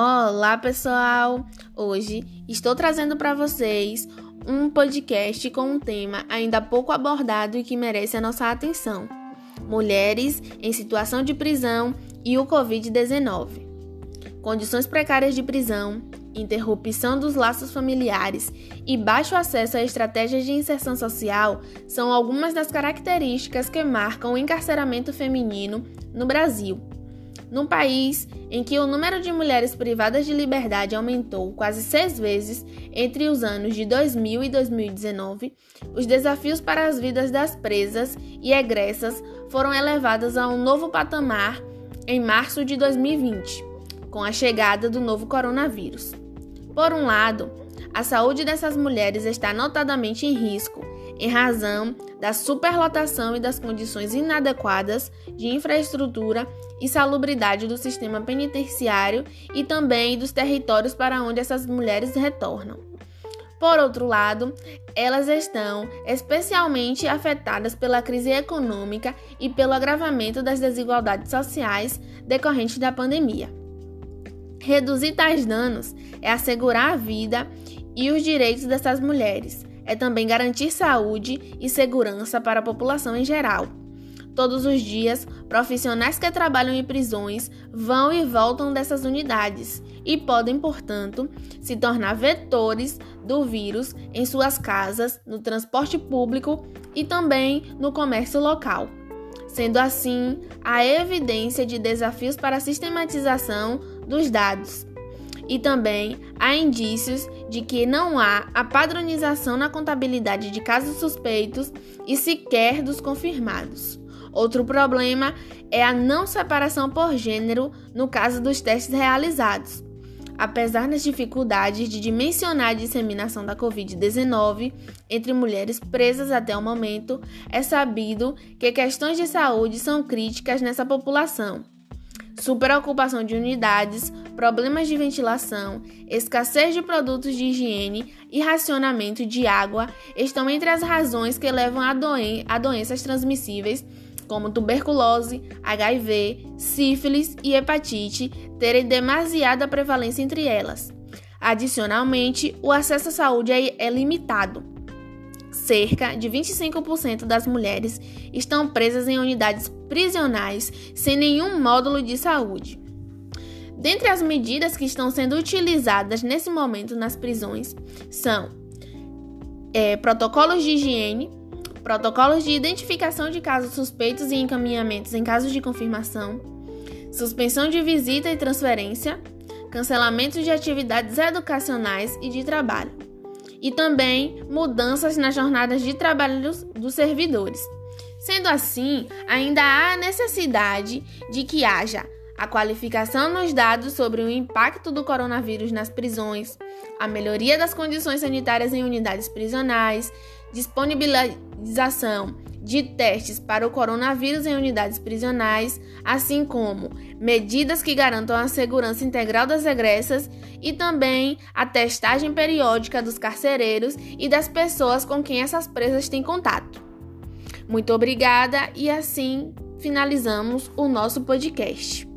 Olá, pessoal! Hoje estou trazendo para vocês um podcast com um tema ainda pouco abordado e que merece a nossa atenção: mulheres em situação de prisão e o Covid-19. Condições precárias de prisão, interrupção dos laços familiares e baixo acesso a estratégias de inserção social são algumas das características que marcam o encarceramento feminino no Brasil. Num país em que o número de mulheres privadas de liberdade aumentou quase seis vezes entre os anos de 2000 e 2019, os desafios para as vidas das presas e egressas foram elevados a um novo patamar em março de 2020, com a chegada do novo coronavírus. Por um lado, a saúde dessas mulheres está notadamente em risco em razão da superlotação e das condições inadequadas de infraestrutura e salubridade do sistema penitenciário e também dos territórios para onde essas mulheres retornam. Por outro lado, elas estão especialmente afetadas pela crise econômica e pelo agravamento das desigualdades sociais decorrentes da pandemia. Reduzir tais danos é assegurar a vida e os direitos dessas mulheres, é também garantir saúde e segurança para a população em geral. Todos os dias, profissionais que trabalham em prisões vão e voltam dessas unidades e podem, portanto, se tornar vetores do vírus em suas casas, no transporte público e também no comércio local. Sendo assim, há evidência de desafios para a sistematização dos dados, e também há indícios de que não há a padronização na contabilidade de casos suspeitos e sequer dos confirmados. Outro problema é a não separação por gênero no caso dos testes realizados. Apesar das dificuldades de dimensionar a disseminação da Covid-19 entre mulheres presas até o momento, é sabido que questões de saúde são críticas nessa população superocupação de unidades, problemas de ventilação, escassez de produtos de higiene e racionamento de água estão entre as razões que levam a, doen a doenças transmissíveis como tuberculose, HIV, sífilis e hepatite terem demasiada prevalência entre elas. Adicionalmente, o acesso à saúde é, é limitado cerca de 25% das mulheres estão presas em unidades prisionais sem nenhum módulo de saúde. Dentre as medidas que estão sendo utilizadas nesse momento nas prisões são é, protocolos de higiene, protocolos de identificação de casos suspeitos e encaminhamentos em casos de confirmação, suspensão de visita e transferência, cancelamento de atividades educacionais e de trabalho e também mudanças nas jornadas de trabalho dos servidores. Sendo assim, ainda há a necessidade de que haja a qualificação nos dados sobre o impacto do coronavírus nas prisões, a melhoria das condições sanitárias em unidades prisionais, disponibilização de testes para o coronavírus em unidades prisionais, assim como medidas que garantam a segurança integral das egressas e também a testagem periódica dos carcereiros e das pessoas com quem essas presas têm contato. Muito obrigada e assim finalizamos o nosso podcast.